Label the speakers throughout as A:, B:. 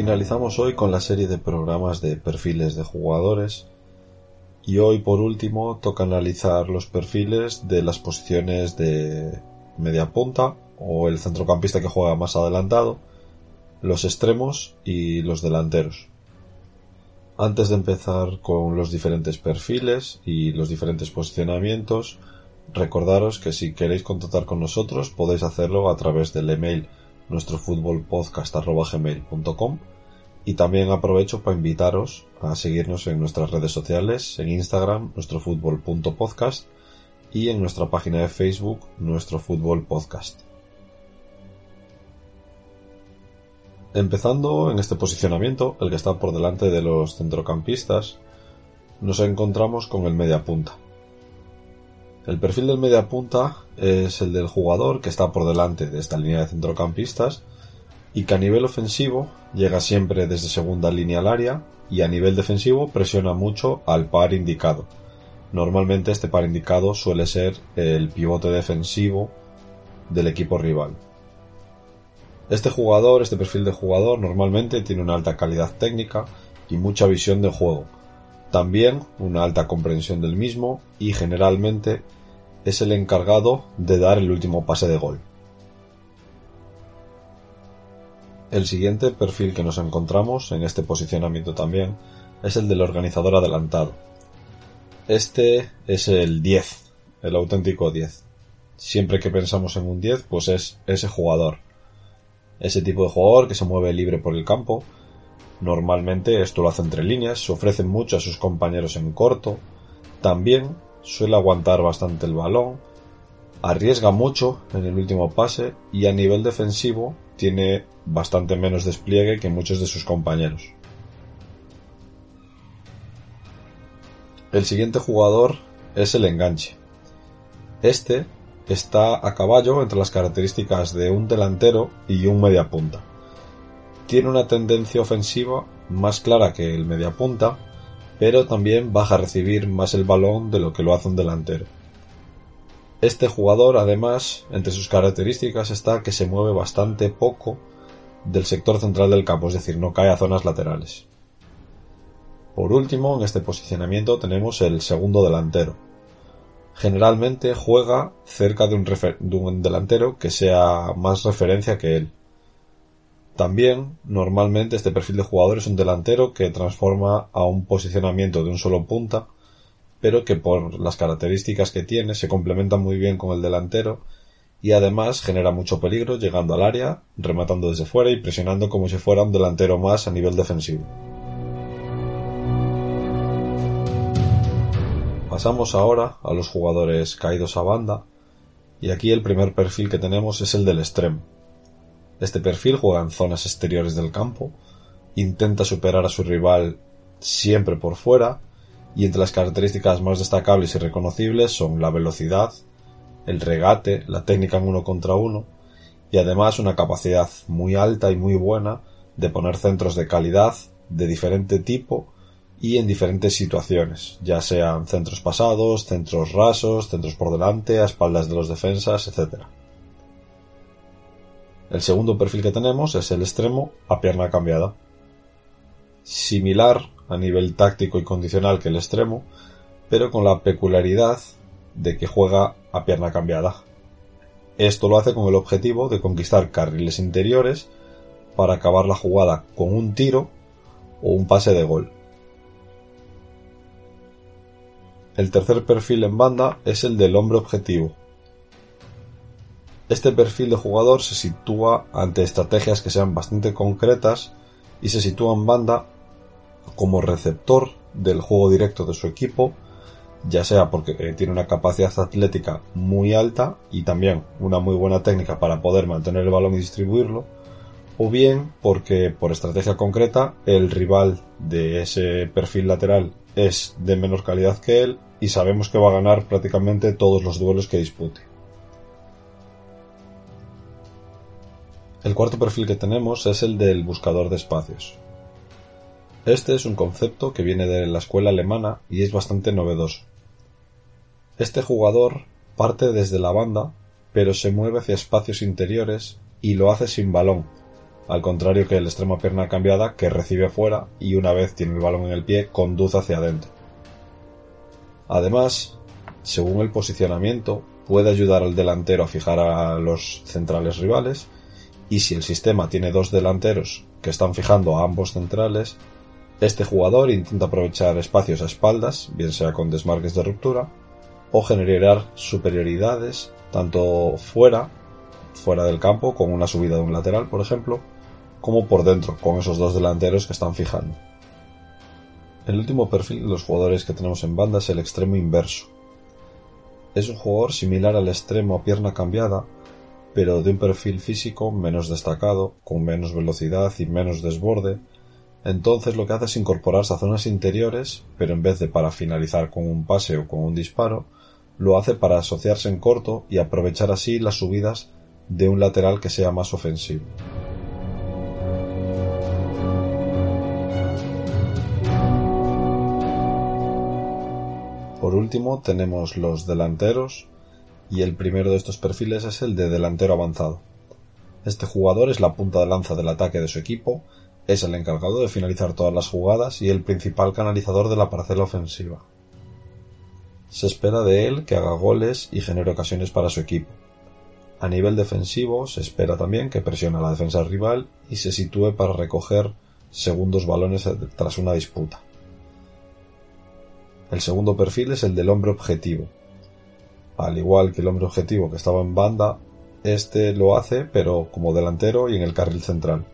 A: Finalizamos hoy con la serie de programas de perfiles de jugadores y hoy por último toca analizar los perfiles de las posiciones de media punta o el centrocampista que juega más adelantado, los extremos y los delanteros. Antes de empezar con los diferentes perfiles y los diferentes posicionamientos, recordaros que si queréis contactar con nosotros podéis hacerlo a través del email nuestrofutbolpodcast.gmail.com y también aprovecho para invitaros a seguirnos en nuestras redes sociales, en Instagram, nuestrofutbol.podcast y en nuestra página de Facebook, Nuestro Fútbol Podcast. Empezando en este posicionamiento, el que está por delante de los centrocampistas, nos encontramos con el media punta. El perfil del media punta es el del jugador que está por delante de esta línea de centrocampistas y que a nivel ofensivo llega siempre desde segunda línea al área y a nivel defensivo presiona mucho al par indicado. Normalmente este par indicado suele ser el pivote defensivo del equipo rival. Este jugador, este perfil de jugador normalmente tiene una alta calidad técnica y mucha visión de juego. También una alta comprensión del mismo y generalmente es el encargado de dar el último pase de gol. El siguiente perfil que nos encontramos en este posicionamiento también es el del organizador adelantado. Este es el 10, el auténtico 10. Siempre que pensamos en un 10, pues es ese jugador. Ese tipo de jugador que se mueve libre por el campo. Normalmente esto lo hace entre líneas, se ofrece mucho a sus compañeros en corto. También suele aguantar bastante el balón, arriesga mucho en el último pase y a nivel defensivo tiene bastante menos despliegue que muchos de sus compañeros. El siguiente jugador es el enganche. Este está a caballo entre las características de un delantero y un mediapunta. Tiene una tendencia ofensiva más clara que el mediapunta, pero también baja a recibir más el balón de lo que lo hace un delantero. Este jugador, además, entre sus características está que se mueve bastante poco del sector central del campo, es decir, no cae a zonas laterales. Por último, en este posicionamiento tenemos el segundo delantero. Generalmente juega cerca de un, de un delantero que sea más referencia que él. También, normalmente, este perfil de jugador es un delantero que transforma a un posicionamiento de un solo punta pero que por las características que tiene se complementa muy bien con el delantero y además genera mucho peligro llegando al área, rematando desde fuera y presionando como si fuera un delantero más a nivel defensivo. Pasamos ahora a los jugadores caídos a banda y aquí el primer perfil que tenemos es el del extremo. Este perfil juega en zonas exteriores del campo, intenta superar a su rival siempre por fuera y entre las características más destacables y reconocibles son la velocidad, el regate, la técnica en uno contra uno y además una capacidad muy alta y muy buena de poner centros de calidad de diferente tipo y en diferentes situaciones, ya sean centros pasados, centros rasos, centros por delante, a espaldas de los defensas, etc. El segundo perfil que tenemos es el extremo a pierna cambiada. Similar a nivel táctico y condicional que el extremo, pero con la peculiaridad de que juega a pierna cambiada. Esto lo hace con el objetivo de conquistar carriles interiores para acabar la jugada con un tiro o un pase de gol. El tercer perfil en banda es el del hombre objetivo. Este perfil de jugador se sitúa ante estrategias que sean bastante concretas y se sitúa en banda como receptor del juego directo de su equipo ya sea porque eh, tiene una capacidad atlética muy alta y también una muy buena técnica para poder mantener el balón y distribuirlo, o bien porque por estrategia concreta el rival de ese perfil lateral es de menor calidad que él y sabemos que va a ganar prácticamente todos los duelos que dispute. El cuarto perfil que tenemos es el del buscador de espacios. Este es un concepto que viene de la escuela alemana y es bastante novedoso. Este jugador parte desde la banda, pero se mueve hacia espacios interiores y lo hace sin balón, al contrario que el extremo pierna cambiada que recibe fuera y una vez tiene el balón en el pie conduce hacia adentro. Además, según el posicionamiento, puede ayudar al delantero a fijar a los centrales rivales y si el sistema tiene dos delanteros que están fijando a ambos centrales, este jugador intenta aprovechar espacios a espaldas, bien sea con desmarques de ruptura, o generar superioridades tanto fuera, fuera del campo, con una subida de un lateral, por ejemplo, como por dentro, con esos dos delanteros que están fijando. El último perfil de los jugadores que tenemos en banda es el extremo inverso. Es un jugador similar al extremo a pierna cambiada, pero de un perfil físico menos destacado, con menos velocidad y menos desborde. Entonces lo que hace es incorporarse a zonas interiores, pero en vez de para finalizar con un pase o con un disparo, lo hace para asociarse en corto y aprovechar así las subidas de un lateral que sea más ofensivo. Por último tenemos los delanteros, y el primero de estos perfiles es el de delantero avanzado. Este jugador es la punta de lanza del ataque de su equipo, es el encargado de finalizar todas las jugadas y el principal canalizador de la parcela ofensiva. Se espera de él que haga goles y genere ocasiones para su equipo. A nivel defensivo se espera también que presione a la defensa rival y se sitúe para recoger segundos balones tras una disputa. El segundo perfil es el del hombre objetivo, al igual que el hombre objetivo que estaba en banda, este lo hace, pero como delantero y en el carril central.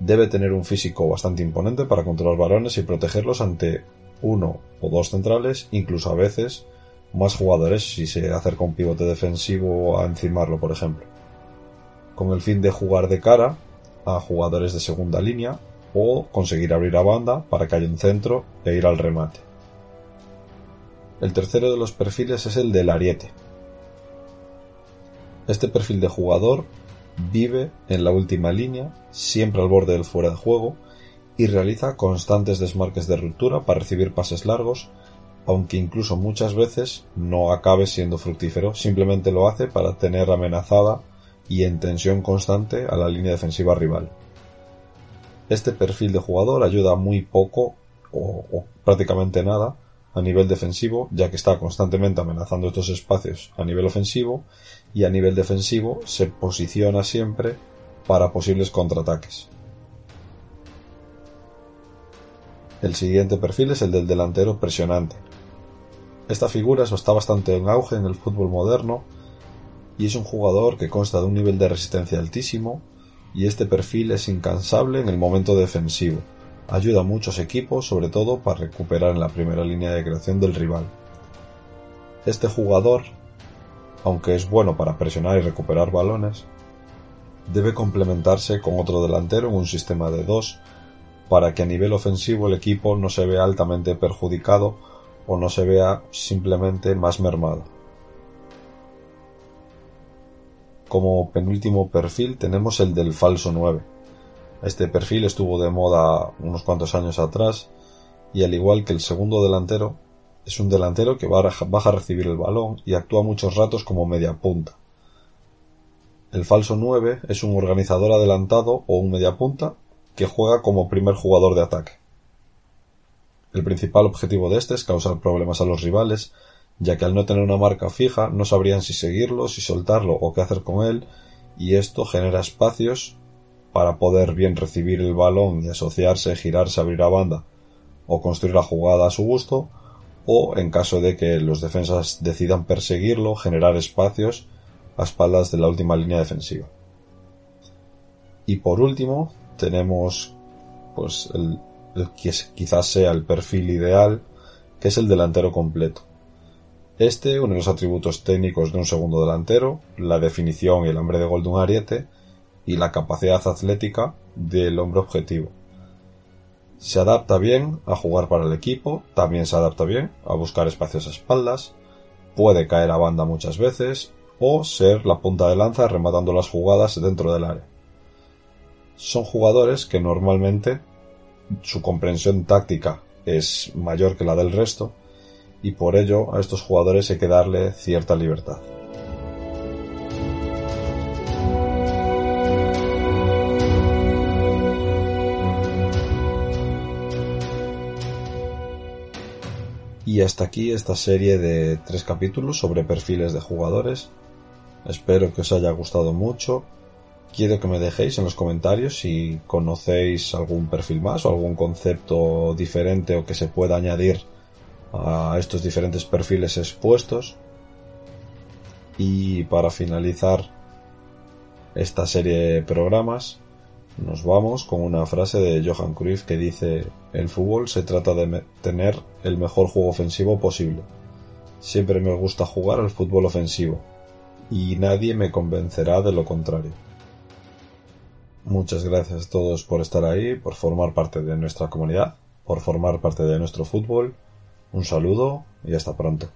A: Debe tener un físico bastante imponente para controlar varones y protegerlos ante uno o dos centrales, incluso a veces más jugadores si se acerca un pivote defensivo a encimarlo, por ejemplo. Con el fin de jugar de cara a jugadores de segunda línea o conseguir abrir a banda para que haya un centro e ir al remate. El tercero de los perfiles es el del ariete. Este perfil de jugador vive en la última línea, siempre al borde del fuera de juego, y realiza constantes desmarques de ruptura para recibir pases largos, aunque incluso muchas veces no acabe siendo fructífero, simplemente lo hace para tener amenazada y en tensión constante a la línea defensiva rival. Este perfil de jugador ayuda muy poco o, prácticamente nada a nivel defensivo, ya que está constantemente amenazando estos espacios a nivel ofensivo y a nivel defensivo se posiciona siempre para posibles contraataques. El siguiente perfil es el del delantero presionante. Esta figura está bastante en auge en el fútbol moderno y es un jugador que consta de un nivel de resistencia altísimo y este perfil es incansable en el momento defensivo ayuda a muchos equipos, sobre todo para recuperar en la primera línea de creación del rival. Este jugador, aunque es bueno para presionar y recuperar balones, debe complementarse con otro delantero en un sistema de dos para que a nivel ofensivo el equipo no se vea altamente perjudicado o no se vea simplemente más mermado. Como penúltimo perfil tenemos el del falso 9 este perfil estuvo de moda unos cuantos años atrás y al igual que el segundo delantero, es un delantero que baja a recibir el balón y actúa muchos ratos como media punta. El falso 9 es un organizador adelantado o un media punta que juega como primer jugador de ataque. El principal objetivo de este es causar problemas a los rivales, ya que al no tener una marca fija no sabrían si seguirlo, si soltarlo o qué hacer con él, y esto genera espacios para poder bien recibir el balón y asociarse, girarse, abrir a banda o construir la jugada a su gusto, o en caso de que los defensas decidan perseguirlo, generar espacios a espaldas de la última línea defensiva. Y por último, tenemos pues el, que quizás sea el perfil ideal, que es el delantero completo. Este une los atributos técnicos de un segundo delantero, la definición y el hambre de gol de un ariete, y la capacidad atlética del hombre objetivo. Se adapta bien a jugar para el equipo, también se adapta bien a buscar espacios a espaldas, puede caer a banda muchas veces o ser la punta de lanza rematando las jugadas dentro del área. Son jugadores que normalmente su comprensión táctica es mayor que la del resto y por ello a estos jugadores hay que darle cierta libertad. Y hasta aquí esta serie de tres capítulos sobre perfiles de jugadores. Espero que os haya gustado mucho. Quiero que me dejéis en los comentarios si conocéis algún perfil más o algún concepto diferente o que se pueda añadir a estos diferentes perfiles expuestos. Y para finalizar esta serie de programas, nos vamos con una frase de Johan Cruyff que dice, el fútbol se trata de tener el mejor juego ofensivo posible. Siempre me gusta jugar al fútbol ofensivo y nadie me convencerá de lo contrario. Muchas gracias a todos por estar ahí, por formar parte de nuestra comunidad, por formar parte de nuestro fútbol. Un saludo y hasta pronto.